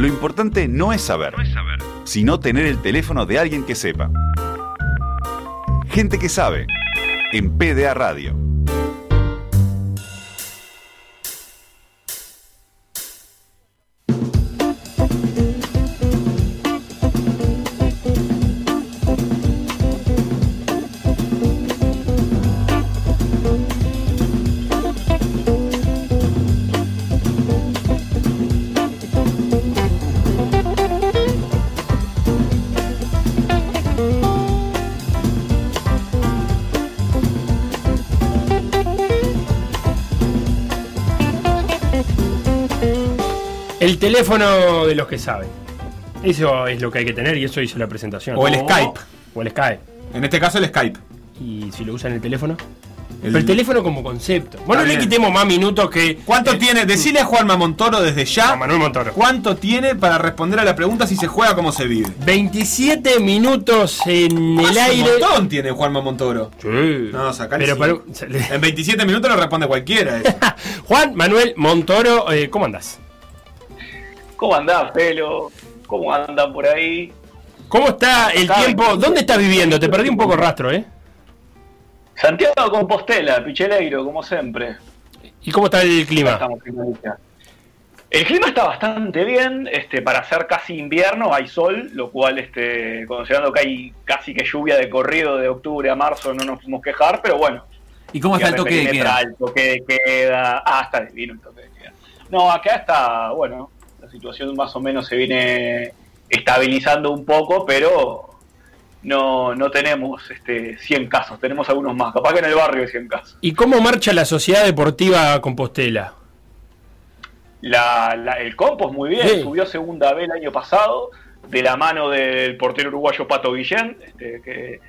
Lo importante no es saber, sino tener el teléfono de alguien que sepa. Gente que sabe, en PDA Radio. Teléfono de los que saben. Eso es lo que hay que tener y eso hizo la presentación. O el Skype. O el Skype. En este caso el Skype. ¿Y si lo usan el teléfono? El- Pero el teléfono como concepto. Bueno, no le quitemos más minutos que. ¿Cuánto eh, tiene? Decile a Juanma Montoro desde ya. a Manuel Montoro. ¿Cuánto tiene para responder a la pregunta si se juega como se vive? 27 minutos en el Ah, Un aire. montón tiene Juanma Montoro. Sí. No, sacale Pero, pero- En 27 minutos lo responde cualquiera. eso. Juan Manuel Montoro, eh, ¿cómo andás? ¿Cómo andás, Pelo? ¿Cómo andan por ahí? ¿Cómo está el tiempo? ¿Dónde estás viviendo? Te perdí un poco el rastro, ¿eh? Santiago de Compostela, Picheleiro, como siempre. ¿Y cómo está el clima? Estamos. El clima está bastante bien, este, para ser casi invierno hay sol, lo cual, este, considerando que hay casi que lluvia de corrido de octubre a marzo, no nos podemos quejar, pero bueno. ¿Y cómo está el toque de queda? El toque de queda. Ah, está divino el toque de queda. No, acá está, bueno, la situación más o menos se viene estabilizando un poco, pero no, no tenemos este, 100 casos, tenemos algunos más. Capaz que en el barrio hay 100 casos. ¿Y cómo marcha la Sociedad Deportiva Compostela? La, la- el Compos muy bien, Sí. subió a segunda B el año pasado, de la mano del portero uruguayo Pato Guillén, este, que,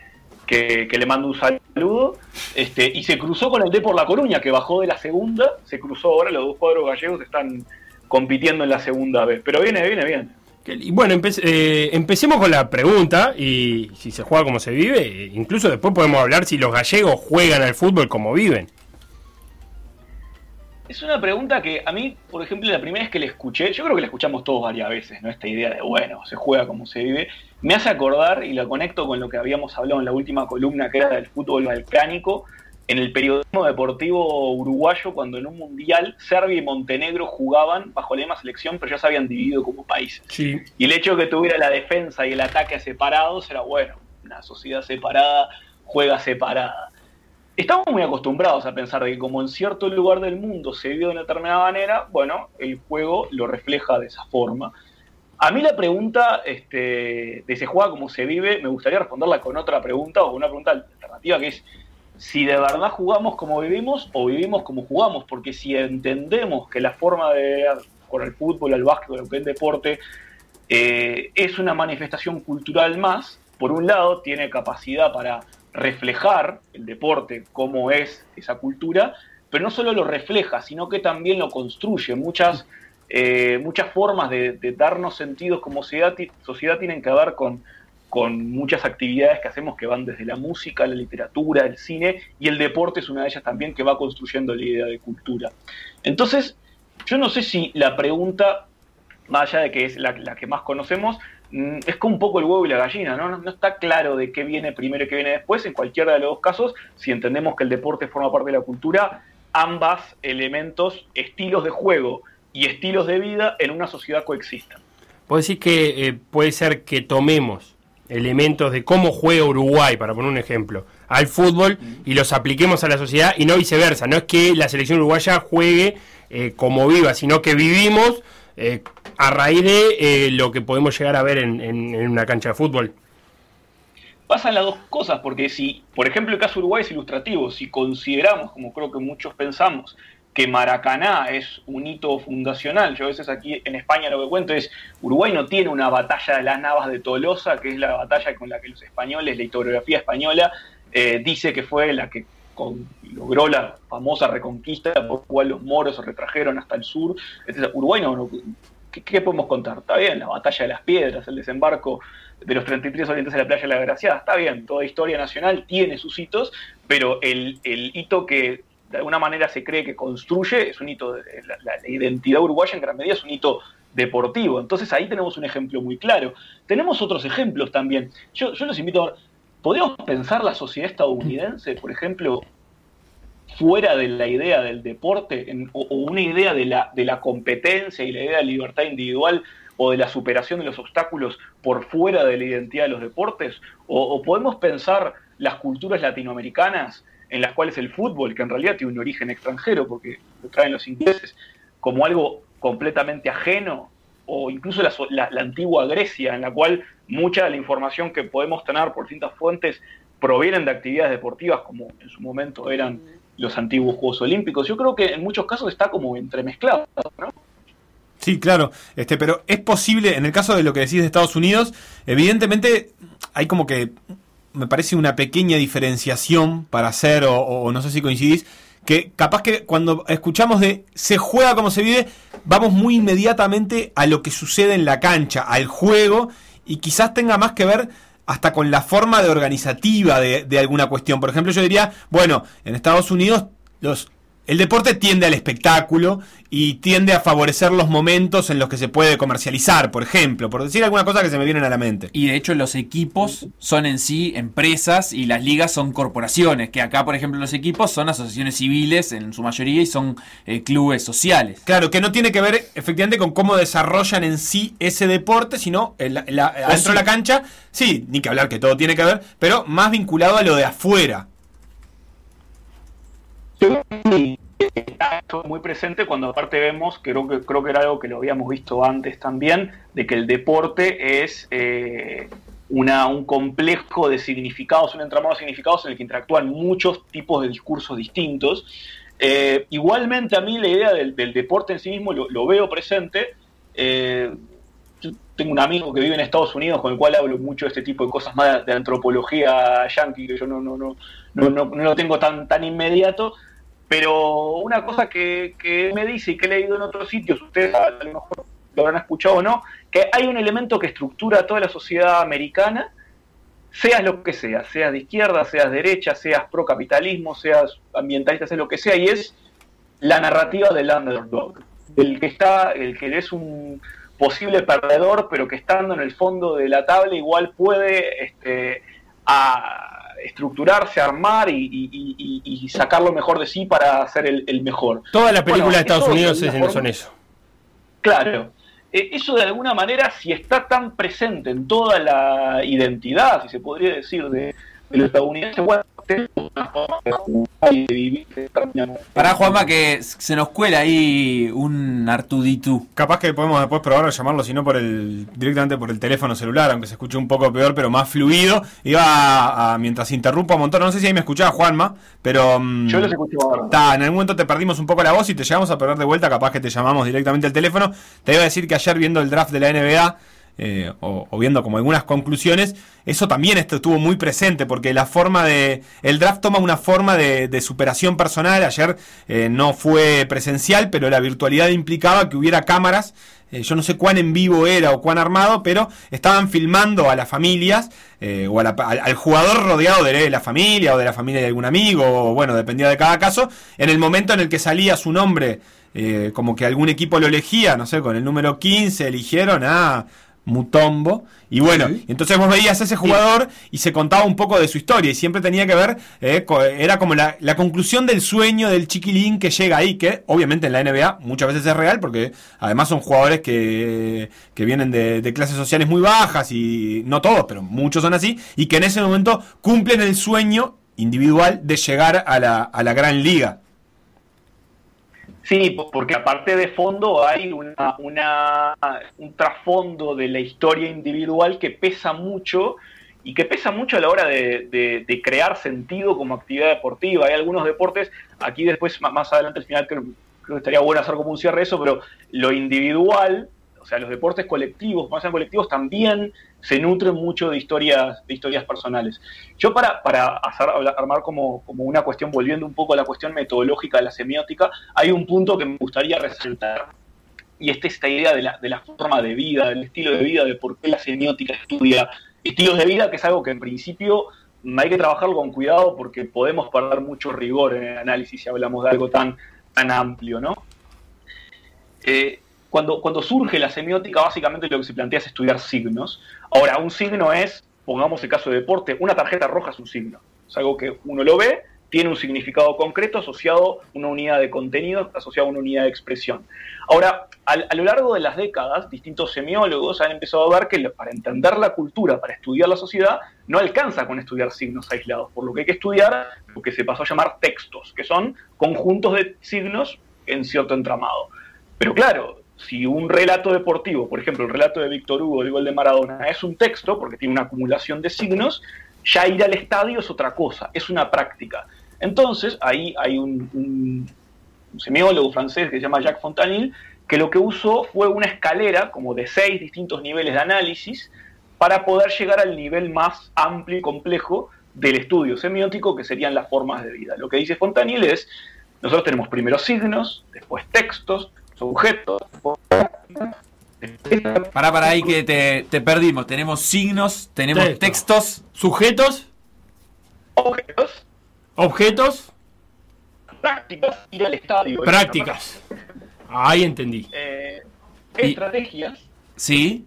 que- que le mando un saludo, este, y se cruzó con el D por La Coruña, que bajó de la segunda, se cruzó ahora, los dos cuadros gallegos están compitiendo en la segunda B, pero viene, viene bien. Y bueno, empe- eh, empecemos con la pregunta y si se juega como se vive, eh, incluso después podemos hablar si los gallegos juegan al fútbol como viven. Es una pregunta que a mí, por ejemplo, la primera vez que la escuché, yo creo que la escuchamos todos varias veces, ¿no? Esta idea de, bueno, se juega como se vive, me hace acordar y la conecto con lo que habíamos hablado en la última columna, que era del fútbol balcánico, en el periodismo deportivo uruguayo, cuando en un mundial Serbia y Montenegro jugaban bajo la misma selección, pero ya se habían dividido como países. Sí. Y el hecho de que tuviera la defensa y el ataque separados era bueno, una sociedad separada juega separada. Estamos muy acostumbrados a pensar de que como en cierto lugar del mundo se vive de una determinada manera, bueno, el juego lo refleja de esa forma. A mí la pregunta este, de se juega como se vive, me gustaría responderla con otra pregunta o con una pregunta alternativa que es si de verdad jugamos como vivimos o vivimos como jugamos, porque si entendemos que la forma de jugar al fútbol, al básquetbol, lo que es deporte, eh, es una manifestación cultural más, por un lado tiene capacidad para reflejar el deporte, cómo es esa cultura, pero no solo lo refleja, sino que también lo construye. Muchas, eh, muchas formas de, darnos sentidos como sociedad, sociedad tienen que ver con, con muchas actividades que hacemos que van desde la música, la literatura, el cine, y el deporte es una de ellas también que va construyendo la idea de cultura. Entonces, yo no sé si la pregunta, más allá de que es la, que más conocemos, mm, es como un poco el huevo y la gallina, ¿no? ¿no? Está claro de qué viene primero y qué viene después. En cualquiera de los dos casos, si entendemos que el deporte forma parte de la cultura, ambas elementos, estilos de juego y estilos de vida en una sociedad coexisten. Puedo decir que eh, puede ser que tomemos elementos de cómo juega Uruguay, para poner un ejemplo, al fútbol y los apliquemos a la sociedad y no viceversa. No es que la selección uruguaya juegue eh, como viva, sino que vivimos eh, a raíz de eh, lo que podemos llegar a ver en, en- en una cancha de fútbol. pasan las dos cosas, porque si, por ejemplo, el caso Uruguay es ilustrativo, si consideramos, como creo que muchos pensamos, que Maracaná es un hito fundacional, yo a veces aquí en España lo que cuento es, Uruguay no tiene una batalla de las Navas de Tolosa, que es la batalla con la que los españoles, la historiografía española, eh, dice que fue la que logró la famosa reconquista, por la cual los moros se retrajeron hasta el sur. Etcétera. Uruguay no, ¿qué, podemos contar? Está bien, la batalla de las piedras, el desembarco de los 33 orientes de la playa de la Graciada, está bien, toda historia nacional tiene sus hitos, pero el hito que de alguna manera se cree que construye es un hito, de, la, identidad uruguaya en gran medida es un hito deportivo. Entonces ahí tenemos un ejemplo muy claro. Tenemos otros ejemplos también. Yo, yo los invito a ¿podríamos pensar la sociedad estadounidense, por ejemplo, fuera de la idea del deporte o, una idea de la, de la competencia y la idea de libertad individual o de la superación de los obstáculos por fuera de la identidad de los deportes? ¿O, podemos pensar las culturas latinoamericanas en las cuales el fútbol, que en realidad tiene un origen extranjero porque lo traen los ingleses, como algo completamente ajeno, o incluso la, antigua Grecia, en la cual mucha de la información que podemos tener por distintas fuentes provienen de actividades deportivas, como en su momento eran los antiguos Juegos Olímpicos. Yo creo que en muchos casos está como entremezclado, ¿no? Sí, claro, este, pero es posible, en el caso de lo que decís de Estados Unidos, evidentemente hay como que, me parece una pequeña diferenciación para hacer, o, no sé si coincidís, que capaz que cuando escuchamos de se juega como se vive, vamos muy inmediatamente a lo que sucede en la cancha, al juego, y quizás tenga más que ver hasta con la forma de organizativa de, de alguna cuestión. Por ejemplo, yo diría, bueno, en Estados Unidos los el deporte tiende al espectáculo y tiende a favorecer los momentos en los que se puede comercializar, por ejemplo, por decir alguna cosa que se me viene a la mente. Y de hecho los equipos son en sí empresas y las ligas son corporaciones, que acá por ejemplo los equipos son asociaciones civiles en su mayoría y son eh, clubes sociales. Claro, que no tiene que ver efectivamente con cómo desarrollan en sí ese deporte, sino en la, dentro de la cancha, sí, ni que hablar que todo tiene que ver, pero más vinculado a lo de afuera está muy presente cuando aparte vemos, creo que, creo que era algo que lo habíamos visto antes también, de que el deporte es eh, una, un complejo de significados, un entramado de significados en el que interactúan muchos tipos de discursos distintos. Eh, igualmente a mí la idea del, deporte en sí mismo lo, veo presente. Eh, yo tengo un amigo que vive en Estados Unidos con el cual hablo mucho de este tipo de cosas más de antropología yankee, que yo no, no, no, no, no lo tengo tan, tan inmediato, pero una cosa que, me dice y que he leído en otros sitios, ustedes a lo mejor lo habrán escuchado o no, que hay un elemento que estructura toda la sociedad americana, seas lo que seas, seas de izquierda, seas derecha, seas pro capitalismo, seas ambientalista, seas lo que sea, y es la narrativa del underdog, el que está, el que es un posible perdedor, pero que estando en el fondo de la tabla igual puede este, a, estructurarse, armar y, sacar lo mejor de sí para ser el, mejor. Todas las películas de Estados Unidos son eso. Claro. Eh, eso de alguna manera, si está tan presente en toda la identidad, si se podría decir, de, de los estadounidenses, bueno, para Juanma, que se nos cuela ahí un Artuditu. Capaz que podemos después probar a llamarlo, si no por el, directamente por el teléfono celular, aunque se escuche un poco peor, pero más fluido. Iba a, mientras interrumpo un montón, no sé si ahí me escuchaba Juanma, pero. Mm, Yo los escucho en algún momento te perdimos un poco la voz y te llegamos a perder de vuelta, capaz que te llamamos directamente al teléfono. Te iba a decir que ayer viendo el draft de la NBA eh, o, viendo como algunas conclusiones, eso también estuvo muy presente, porque la forma de. El draft toma una forma de, superación personal. Ayer eh, no fue presencial, pero la virtualidad implicaba que hubiera cámaras. Eh, yo no sé cuán en vivo era o cuán armado, pero estaban filmando a las familias o al, jugador rodeado de la familia o de la familia de algún amigo, o bueno, dependía de cada caso, en el momento en el que salía su nombre. como que algún equipo lo elegía, no sé, con el número 15 eligieron a Mutombo. Y bueno, entonces vos veías a ese jugador y se contaba un poco de su historia y siempre tenía que ver, eh, era como la, conclusión del sueño del chiquilín que llega ahí, que obviamente en la NBA muchas veces es real porque además son jugadores que, que vienen de, de, clases sociales muy bajas y no todos, pero muchos son así, y que en ese momento cumplen el sueño individual de llegar a la, a la gran liga. Sí, porque aparte de fondo hay una, un trasfondo de la historia individual que pesa mucho y que pesa mucho a la hora de, crear sentido como actividad deportiva. Hay algunos deportes, aquí después, más adelante al final creo, creo que estaría bueno hacer como un cierre eso, pero lo individual o sea, los deportes colectivos, más sean colectivos, también se nutren mucho de historias, de historias personales. Yo para, para armar como, como una cuestión, volviendo un poco a la cuestión metodológica de la semiótica, hay un punto que me gustaría resaltar, y es esta idea de la, de la forma de vida, del estilo de vida, de por qué la semiótica estudia estilos de vida, que es algo que en principio hay que trabajarlo con cuidado porque podemos perder mucho rigor en el análisis si hablamos de algo tan, tan amplio, ¿no? Eh, cuando, surge la semiótica, básicamente lo que se plantea es estudiar signos. Ahora, un signo es, pongamos el caso de deporte, una tarjeta roja es un signo. Es algo que uno lo ve, tiene un significado concreto asociado a una unidad de contenido, asociado a una unidad de expresión. Ahora, a, lo largo de las décadas, distintos semiólogos han empezado a ver que para entender la cultura, para estudiar la sociedad, no alcanza con estudiar signos aislados, por lo que hay que estudiar lo que se pasó a llamar textos, que son conjuntos de signos en cierto entramado. Pero claro, si un relato deportivo, por ejemplo, el relato de Víctor Hugo, el de Maradona, es un texto, porque tiene una acumulación de signos, ya ir al estadio es otra cosa, es una práctica. Entonces, ahí hay un, semiólogo francés que se llama Jacques Fontanil, que lo que usó fue una escalera como de seis distintos niveles de análisis para poder llegar al nivel más amplio y complejo del estudio semiótico, que serían las formas de vida. Lo que dice Fontanil es, nosotros tenemos primero signos, después textos, sujetos. Para, para ahí que te, perdimos. Tenemos signos, tenemos textos. Sujetos. Objetos. Objetos. Prácticas. Ir al estadio. Prácticas. Ahí entendí. Eh, estrategias. Sí.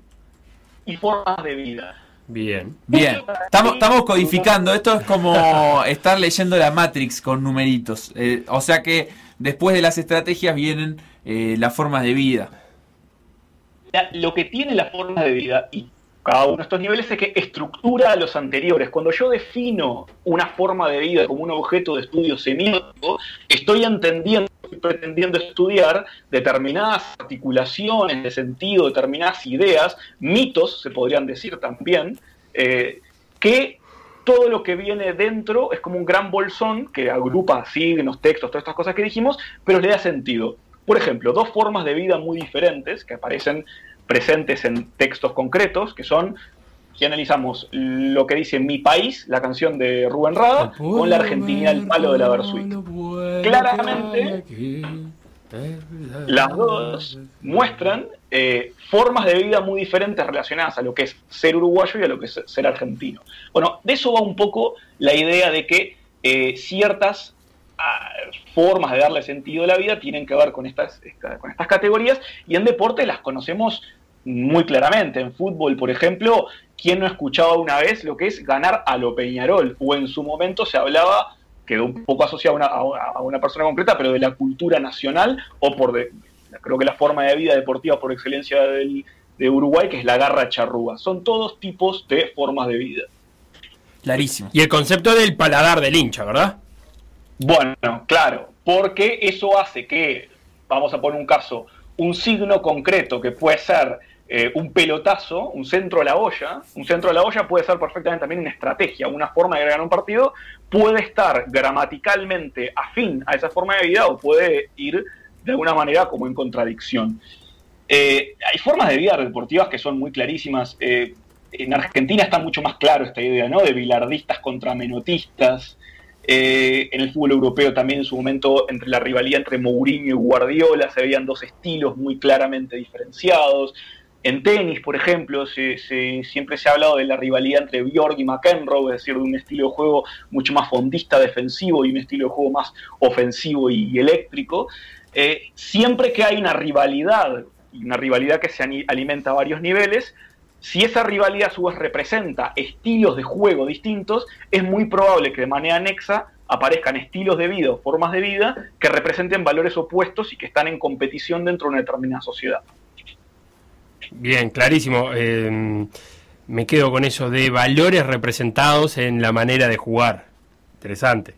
Y formas de vida. Bien. Bien. Estamos, estamos codificando. Esto es como estar leyendo la Matrix con numeritos. Eh, o sea que después de las estrategias vienen eh, las formas de vida. lo que tiene la forma de vida y cada uno de estos niveles es que estructura a los anteriores. Cuando yo defino una forma de vida como un objeto de estudio semiótico, estoy entendiendo, estoy pretendiendo estudiar determinadas articulaciones de sentido, determinadas ideas, mitos, se podrían decir también, eh, que todo lo que viene dentro es como un gran bolsón que agrupa signos, textos, todas estas cosas que dijimos, pero le da sentido. Por ejemplo, dos formas de vida muy diferentes que aparecen presentes en textos concretos, que son, si analizamos lo que dice Mi País, la canción de Rubén Rada, con la Argentina el palo de la Versuit. Claramente, las dos muestran eh, formas de vida muy diferentes relacionadas a lo que es ser uruguayo y a lo que es ser argentino. Bueno, de eso va un poco la idea de que eh, ciertas formas de darle sentido a la vida tienen que ver con estas, con estas categorías y en deporte las conocemos muy claramente. En fútbol, por ejemplo, ¿quién no escuchaba una vez lo que es ganar a lo Peñarol? O en su momento se hablaba, quedó un poco asociado a una, persona concreta, pero de la cultura nacional o por, de, creo que la forma de vida deportiva por excelencia de Uruguay, que es la garra charrúa. Son todos tipos de formas de vida. Clarísimo. Y el concepto del paladar del hincha, ¿verdad? Bueno, claro, porque eso hace que, vamos a poner un caso, un signo concreto que puede ser eh, un pelotazo, un centro a la olla, un centro a la olla puede ser perfectamente también una estrategia, una forma de ganar un partido, puede estar gramaticalmente afín a esa forma de vida o puede ir de alguna manera como en contradicción. Eh, hay formas de vida deportivas que son muy clarísimas. Eh, en Argentina está mucho más claro esta idea, ¿no? De bilardistas contra menotistas, eh, en el fútbol europeo también en su momento entre la rivalidad entre Mourinho y Guardiola se veían dos estilos muy claramente diferenciados. En tenis, por ejemplo, siempre se ha hablado de la rivalidad entre Bjork y McEnroe, es decir, de un estilo de juego mucho más fondista defensivo y un estilo de juego más ofensivo y, eléctrico. Eh, siempre que hay una rivalidad, una rivalidad que se alimenta a varios niveles, si esa rivalidad a su vez representa estilos de juego distintos, es muy probable que de manera anexa aparezcan estilos de vida o formas de vida que representen valores opuestos y que están en competición dentro de una determinada sociedad. Bien, clarísimo. Em, me quedo con eso de valores representados en la manera de jugar. Interesante.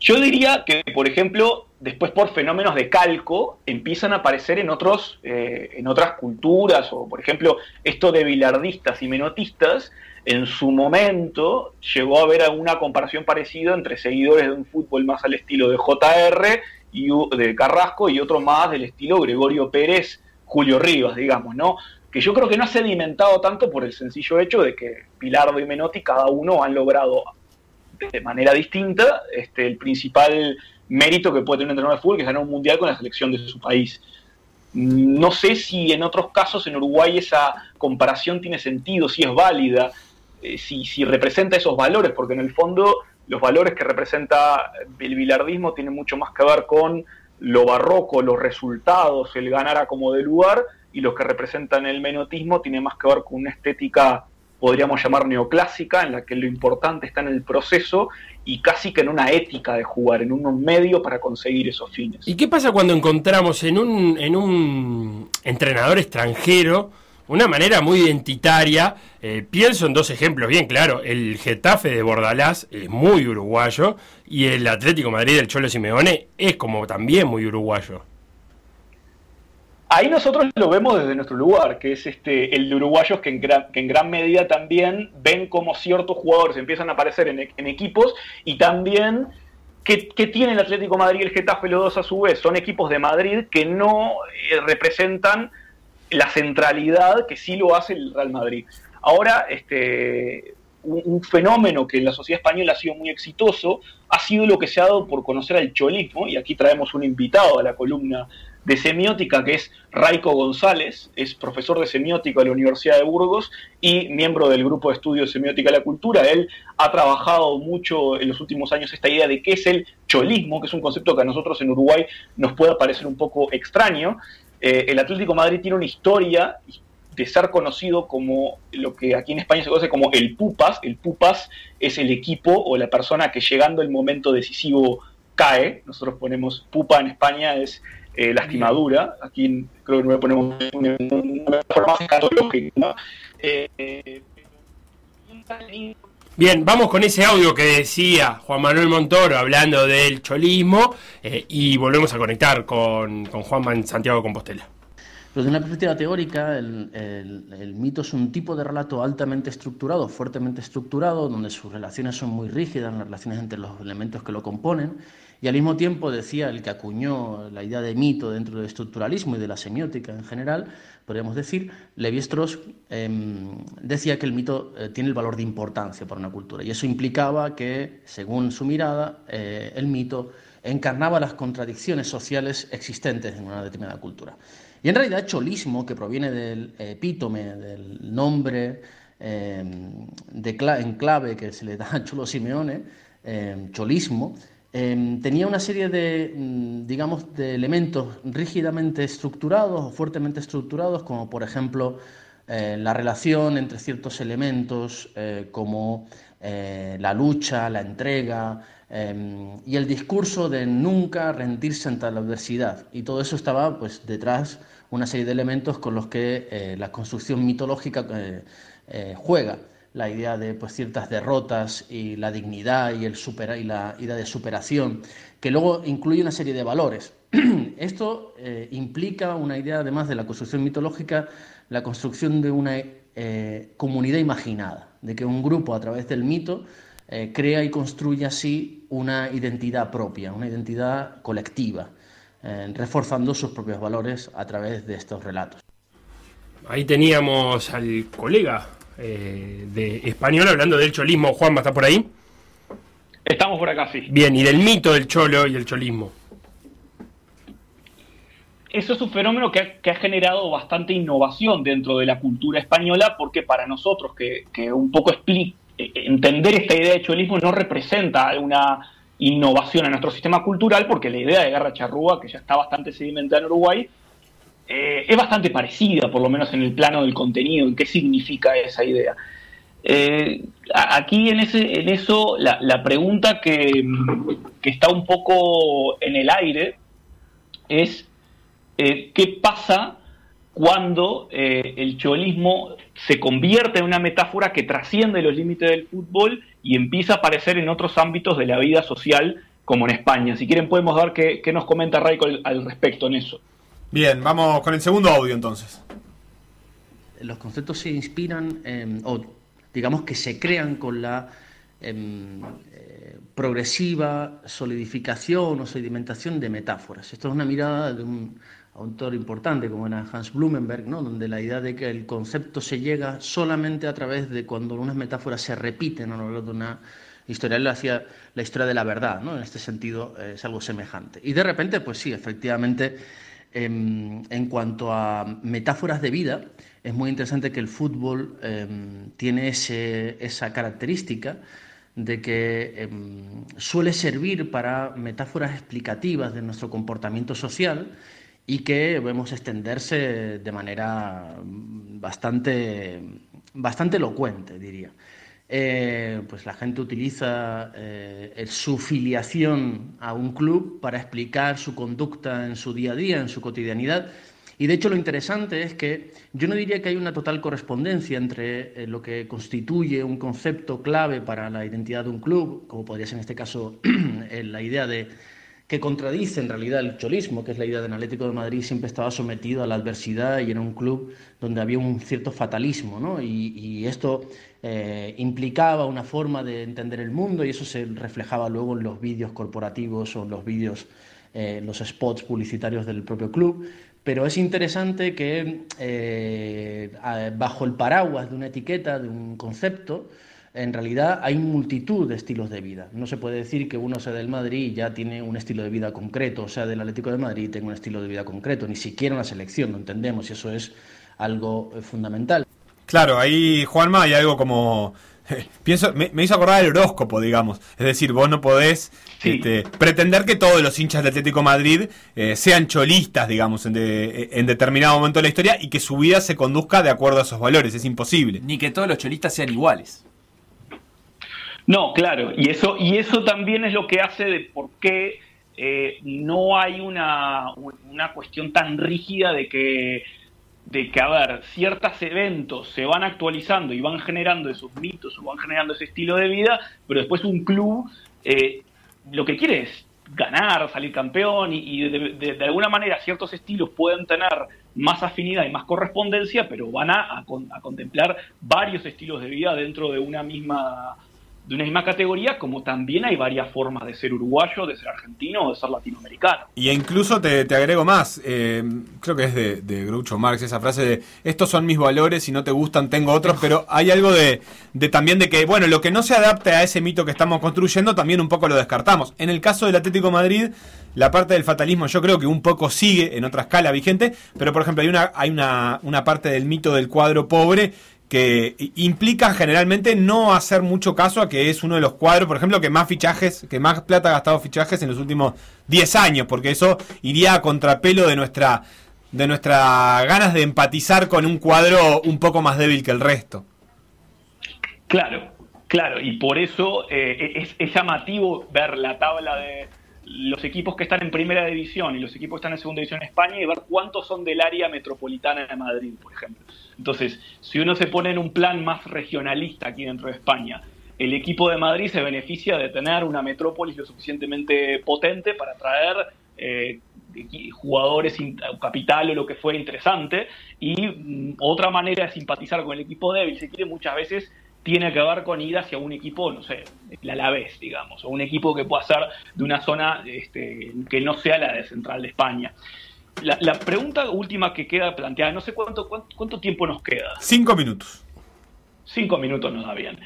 Yo diría que, por ejemplo, después por fenómenos de calco empiezan a aparecer en, otros, eh, en otras culturas, o por ejemplo, esto de bilardistas y menotistas, en su momento llegó a haber alguna comparación parecida entre seguidores de un fútbol más al estilo de JR y de Carrasco y otro más del estilo Gregorio Pérez, Julio Rivas, digamos, ¿no? Que yo creo que no ha sedimentado tanto por el sencillo hecho de que Pilardo y Menotti cada uno han logrado de manera distinta este, el principal mérito que puede tener un entrenador de fútbol, que es ganar un mundial con la selección de su país. No sé si en otros casos en Uruguay esa comparación tiene sentido, si es válida, eh, si, si, representa esos valores, porque en el fondo los valores que representa el bilardismo tienen mucho más que ver con lo barroco, los resultados, el ganar a como de lugar, y los que representan el menotismo tiene más que ver con una estética, podríamos llamar neoclásica, en la que lo importante está en el proceso y casi que en una ética de jugar, en un medio para conseguir esos fines. ¿Y qué pasa cuando encontramos en un, en un entrenador extranjero una manera muy identitaria? Eh, pienso en dos ejemplos bien claro. El Getafe de Bordalás es muy uruguayo y el Atlético Madrid del Cholo Simeone es como también muy uruguayo. Ahí nosotros lo vemos desde nuestro lugar, que es este el de uruguayos que en gran, que en gran medida también ven como ciertos jugadores empiezan a aparecer en, equipos y también que, tiene el Atlético Madrid y el Getafe los dos a su vez. Son equipos de Madrid que no eh, representan la centralidad que sí lo hace el Real Madrid. Ahora, este, un, fenómeno que en la sociedad española ha sido muy exitoso ha sido lo que se ha dado por conocer al cholismo, y aquí traemos un invitado a la columna de semiótica que es Raico González, es profesor de semiótica de la Universidad de Burgos y miembro del grupo de estudios de semiótica de la cultura. Él ha trabajado mucho en los últimos años esta idea de qué es el cholismo, que es un concepto que a nosotros en Uruguay nos puede parecer un poco extraño. Eh, el Atlético Madrid tiene una historia de ser conocido como lo que aquí en España se conoce como el Pupas. El Pupas es el equipo o la persona que llegando el momento decisivo cae. Nosotros ponemos Pupa en España, es eh, lastimadura. Aquí creo que no ponemos una, forma escatológica. Eh, Bien, vamos con ese audio que decía Juan Manuel Montoro hablando del cholismo eh, y volvemos a conectar con, con Juan Santiago Compostela. Desde una perspectiva teórica, el, mito es un tipo de relato altamente estructurado, fuertemente estructurado, donde sus relaciones son muy rígidas, las relaciones entre los elementos que lo componen, y al mismo tiempo decía el que acuñó la idea de mito dentro del estructuralismo y de la semiótica en general, podríamos decir, Levi-Strauss em, decía que el mito eh, tiene el valor de importancia para una cultura, y eso implicaba que, según su mirada, eh, el mito encarnaba las contradicciones sociales existentes en una determinada cultura. Y en realidad cholismo, que proviene del epítome, del nombre em, de en clave que se le da a Cholo Simeone, em, cholismo, em, tenía una serie de, mm, digamos, de elementos rígidamente estructurados o fuertemente estructurados, como por ejemplo eh, la relación entre ciertos elementos eh, como eh, la lucha, la entrega, y el discurso de nunca rendirse ante la adversidad. Y todo eso estaba pues, detrás una serie de elementos con los que eh, la construcción mitológica eh, eh, juega. La idea de pues, ciertas derrotas y la dignidad y, el supera, y la idea de superación, que luego incluye una serie de valores. Esto implica una idea, además de la construcción mitológica, la construcción de una comunidad imaginada, de que un grupo a través del mito crea y construye así una identidad propia, una identidad colectiva. Eh, reforzando sus propios valores a través de estos relatos. Ahí teníamos al colega eh, de español hablando del cholismo. Juan, ¿va a estar por ahí? Estamos por acá, sí. Bien, y del mito del cholo y el cholismo. Eso es un fenómeno que ha, generado bastante innovación dentro de la cultura española, porque para nosotros, que, que un poco explica, eh, entender esta idea de cholismo no representa una innovación a nuestro sistema cultural, porque la idea de Garra Charrúa, que ya está bastante sedimentada en Uruguay, eh, es bastante parecida, por lo menos en el plano del contenido, en qué significa esa idea. Eh, aquí en, ese, en eso la, pregunta que, está un poco en el aire es eh, qué pasa cuando el cholismo se convierte en una metáfora que trasciende los límites del fútbol y empieza a aparecer en otros ámbitos de la vida social, como en España. Si quieren podemos ver qué, nos comenta Raico al, respecto en eso. Bien, vamos con el segundo audio entonces. Los conceptos se inspiran, o digamos que se crean con la em, eh, progresiva solidificación o sedimentación de metáforas. Esto es una mirada de un autor importante como era Hans Blumenberg, ¿no? donde la idea de que el concepto se llega solamente a través de cuando unas metáforas se repiten a lo largo de una historia. Él hacía la historia de la verdad, ¿no? en este sentido eh, es algo semejante. Y de repente, pues sí, efectivamente, em, en cuanto a metáforas de vida, es muy interesante que el fútbol em, tiene esa característica de que em, suele servir para metáforas explicativas de nuestro comportamiento social y que vemos extenderse de manera bastante, bastante elocuente, diría. Eh, pues la gente utiliza eh, su filiación a un club para explicar su conducta en su día a día, en su cotidianidad. Y de hecho lo interesante es que yo no diría que hay una total correspondencia entre eh, lo que constituye un concepto clave para la identidad de un club, como podría ser en este caso la idea de que contradice en realidad el cholismo, que es la idea del Atlético de Madrid siempre estaba sometido a la adversidad y era un club donde había un cierto fatalismo, ¿no? y, esto eh, implicaba una forma de entender el mundo y eso se reflejaba luego en los vídeos corporativos o en los vídeos, eh, los spots publicitarios del propio club. Pero es interesante que eh, bajo el paraguas de una etiqueta, de un concepto, en realidad hay multitud de estilos de vida. No se puede decir que uno sea del Madrid y ya tiene un estilo de vida concreto, o sea, del Atlético de Madrid tenga un estilo de vida concreto, ni siquiera una selección, lo entendemos y eso es algo eh, fundamental. Claro, ahí, Juanma, hay algo como... Pienso, me, hizo acordar el horóscopo, digamos. Es decir, vos no podés este, pretender que todos los hinchas del Atlético Madrid eh, sean cholistas, digamos, en, en, determinado momento de la historia y que su vida se conduzca de acuerdo a esos valores. Es imposible. Ni que todos los cholistas sean iguales. No, claro, y eso, y eso también es lo que hace de por qué eh, no hay una, una, cuestión tan rígida de que, de que, a ver, ciertos eventos se van actualizando y van generando esos mitos o van generando ese estilo de vida, pero después un club eh, lo que quiere es ganar, salir campeón y, de, alguna manera ciertos estilos pueden tener más afinidad y más correspondencia, pero van a, a contemplar varios estilos de vida dentro de una misma de una misma categoría, como también hay varias formas de ser uruguayo, de ser argentino o de ser latinoamericano. Y incluso te, agrego más, eh, creo que es de, de, Groucho Marx esa frase de estos son mis valores, si no te gustan tengo otros, pero hay algo de, de también de que, bueno, lo que no se adapte a ese mito que estamos construyendo, también un poco lo descartamos. En el caso del Atlético Madrid, la parte del fatalismo yo creo que un poco sigue en otra escala vigente, pero por ejemplo hay una, hay una, una parte del mito del cuadro pobre que implica generalmente no hacer mucho caso a que es uno de los cuadros, por ejemplo, que más fichajes, que más plata ha gastado fichajes en los últimos 10 años, porque eso iría a contrapelo de nuestra de nuestra ganas de empatizar con un cuadro un poco más débil que el resto. Claro, claro, y por eso eh, es llamativo ver la tabla de, los equipos que están en primera división y los equipos que están en segunda división en España y ver cuántos son del área metropolitana de Madrid, por ejemplo. Entonces, si uno se pone en un plan más regionalista aquí dentro de España, el equipo de Madrid se beneficia de tener una metrópolis lo suficientemente potente para traer eh, jugadores, capital o lo que fuera interesante. Y mm, otra manera de simpatizar con el equipo débil, si quiere, muchas veces tiene que ver con ir hacia un equipo, no sé, el Alavés, digamos, o un equipo que pueda ser de una zona este, que no sea la de Central de España. La, pregunta última que queda planteada, no sé cuánto, cuánto, tiempo nos queda. Cinco minutos. Cinco minutos nos da bien.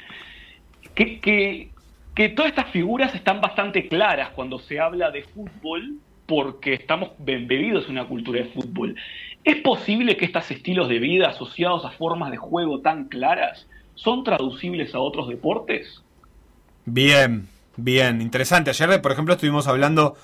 Que, que, que todas estas figuras están bastante claras cuando se habla de fútbol, porque estamos bebidos en una cultura de fútbol. ¿Es posible que estos estilos de vida asociados a formas de juego tan claras son traducibles a otros deportes? Bien, bien, interesante. Ayer, por ejemplo, estuvimos hablando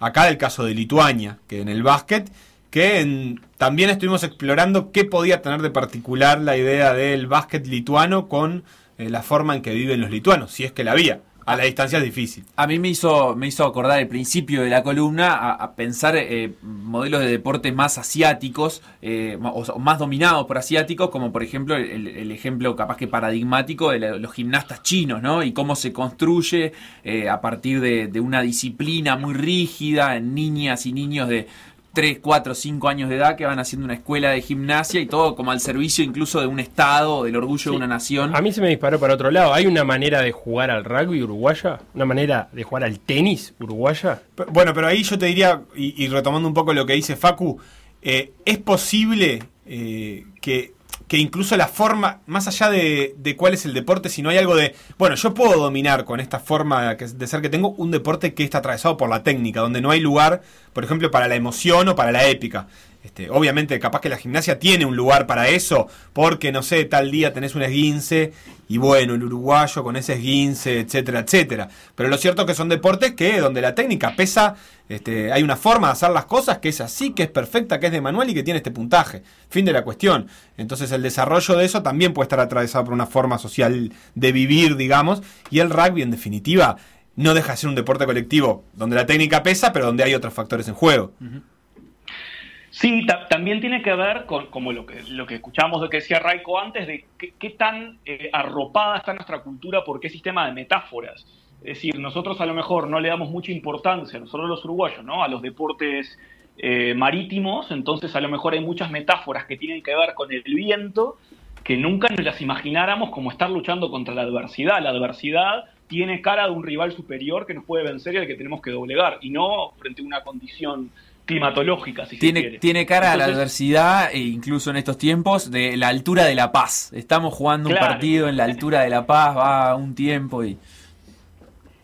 acá del caso de Lituania, que en el básquet, que también estuvimos explorando qué podía tener de particular la idea del básquet lituano con eh, la forma en que viven los lituanos, si es que la había a la distancia es difícil. A mí me hizo, me hizo acordar el principio de la columna a, pensar eh, modelos de deporte más asiáticos eh, o, más dominados por asiáticos, como por ejemplo el, ejemplo capaz que paradigmático de los gimnastas chinos, ¿no? Y cómo se construye eh, a partir de, una disciplina muy rígida en niñas y niños de 3, 4, 5 años de edad que van haciendo una escuela de gimnasia y todo como al servicio incluso de un estado, del orgullo de una nación. A mí se me disparó para otro lado. ¿Hay una manera de jugar al rugby uruguaya? ¿Una manera de jugar al tenis uruguaya? Bueno, pero ahí yo te diría, y, retomando un poco lo que dice Facu, eh, es posible eh, que que incluso la forma, más allá de, cuál es el deporte, si no hay algo de, bueno, yo puedo dominar con esta forma de ser que tengo un deporte que está atravesado por la técnica, donde no hay lugar, por ejemplo, para la emoción o para la épica. Este, obviamente, capaz que la gimnasia tiene un lugar para eso, porque no sé, tal día tenés un esguince y bueno, el uruguayo con ese esguince, etcétera, etcétera. Pero lo cierto es que son deportes que donde la técnica pesa, este, hay una forma de hacer las cosas que es así, que es perfecta, que es de manual y que tiene este puntaje. Fin de la cuestión. Entonces el desarrollo de eso también puede estar atravesado por una forma social de vivir, digamos, y el rugby en definitiva no deja de ser un deporte colectivo donde la técnica pesa, pero donde hay otros factores en juego. Sí, también tiene que ver con como lo que, lo que escuchamos de que decía Raiko antes, de qué, tan eh, arropada está nuestra cultura por qué sistema de metáforas. Es decir, nosotros a lo mejor no le damos mucha importancia, nosotros los uruguayos, ¿no? a los deportes eh, marítimos, entonces a lo mejor hay muchas metáforas que tienen que ver con el viento que nunca nos las imagináramos como estar luchando contra la adversidad. La adversidad tiene cara de un rival superior que nos puede vencer y al que tenemos que doblegar, y no frente a una condición climatológica, si tiene, se quiere. Tiene cara a la adversidad, e incluso en estos tiempos, de la altura de la paz. Estamos jugando un partido en la altura de la paz, va un tiempo y...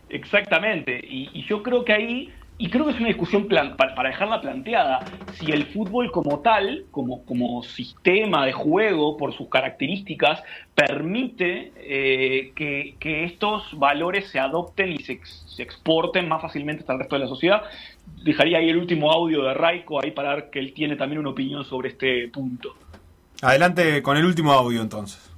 Exactamente, y, yo creo que ahí, y creo que es una discusión para, dejarla planteada, si el fútbol como tal, como, como sistema de juego, por sus características, permite eh, que, que, estos valores se adopten y se, se exporten más fácilmente hasta el resto de la sociedad, dejaría ahí el último audio de Raiko ahí para ver que él tiene también una opinión sobre este punto. Adelante con el último audio entonces.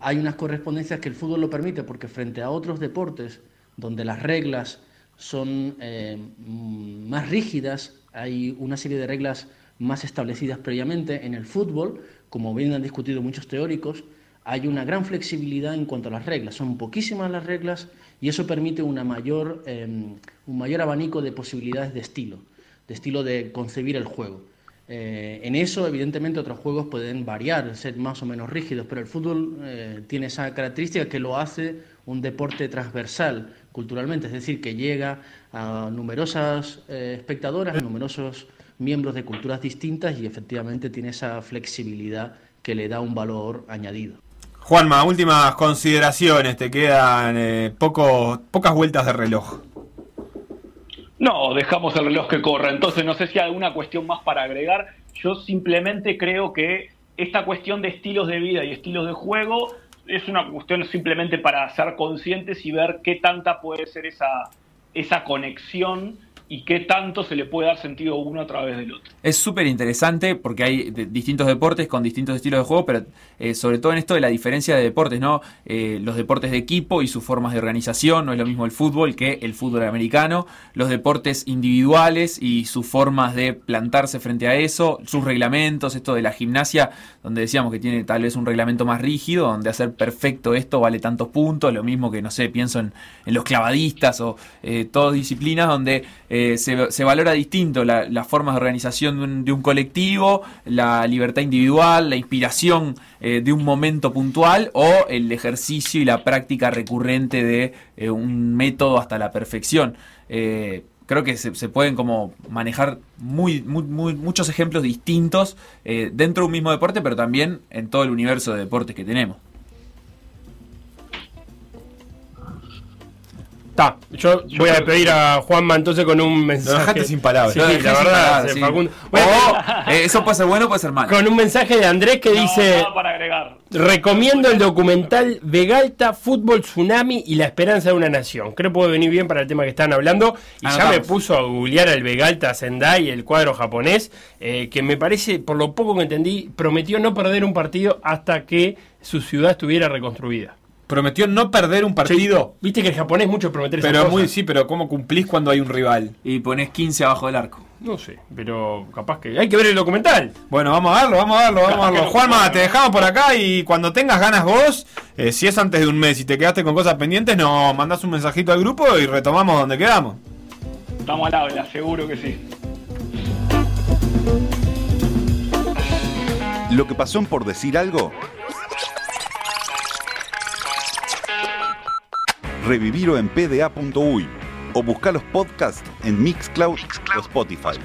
Hay unas correspondencias que el fútbol lo permite porque frente a otros deportes donde las reglas son eh, más rígidas, hay una serie de reglas más establecidas previamente. En el fútbol, como bien han discutido muchos teóricos, hay una gran flexibilidad en cuanto a las reglas. Son poquísimas las reglas y eso permite una mayor, em, un mayor abanico de posibilidades de estilo, de estilo de concebir el juego. Eh, en eso, evidentemente, otros juegos pueden variar, ser más o menos rígidos, pero el fútbol eh, tiene esa característica que lo hace un deporte transversal culturalmente, es decir, que llega a numerosas eh, espectadoras, a numerosos miembros de culturas distintas y efectivamente tiene esa flexibilidad que le da un valor añadido. Juanma, últimas consideraciones, te quedan eh, pocas vueltas de reloj. No, dejamos el reloj que corra, entonces no sé si hay alguna cuestión más para agregar. Yo simplemente creo que esta cuestión de estilos de vida y estilos de juego es una cuestión simplemente para ser conscientes y ver qué tanta puede ser esa, esa conexión y qué tanto se le puede dar sentido uno a través del otro. Es súper interesante porque hay distintos deportes con distintos estilos de juego, pero eh, sobre todo en esto de la diferencia de deportes, ¿no? Eh, los deportes de equipo y sus formas de organización, no es lo mismo el fútbol que el fútbol americano, los deportes individuales y sus formas de plantarse frente a eso, sus reglamentos, esto de la gimnasia, donde decíamos que tiene tal vez un reglamento más rígido, donde hacer perfecto esto vale tantos puntos, lo mismo que, no sé, pienso en, los clavadistas o eh, todas disciplinas donde eh, se, valora distinto las formas de organización de un, colectivo, la libertad individual, la inspiración eh, de un momento puntual o el ejercicio y la práctica recurrente de eh, un método hasta la perfección. creo que se, pueden como manejar muy, muchos ejemplos distintos dentro de un mismo deporte, pero también en todo el universo de deportes que tenemos. Está, yo, voy a pedir a Juanma entonces con un mensaje. Lo dejaste sin palabras. Sí, la verdad, Facundo. Eh, eso puede ser bueno, puede ser malo. Con un mensaje de Andrés que dice: para agregar. Recomiendo el documental Vegalta, Fútbol Tsunami y la Esperanza de una Nación. Creo que puede venir bien para el tema que están hablando. Y ya me puso a googlear al Vegalta Sendai, el cuadro japonés, eh, que me parece, por lo poco que entendí, prometió no perder un partido hasta que su ciudad estuviera reconstruida prometió no perder un partido. Viste que el japonés mucho prometer Pero muy sí, pero ¿cómo cumplís cuando hay un rival? Y pones 15 abajo del arco. No sé, pero capaz que hay que ver el documental. Bueno, vamos a verlo, vamos a verlo, vamos a verlo. Juanma, te dejamos por acá y cuando tengas ganas vos, eh, si es antes de un mes y te quedaste con cosas pendientes, nos mandás un mensajito al grupo y retomamos donde quedamos. Estamos al habla, seguro que sí. Lo que pasó por decir algo revivirlo en pda.uy o buscar los podcasts en Mixcloud, o Spotify.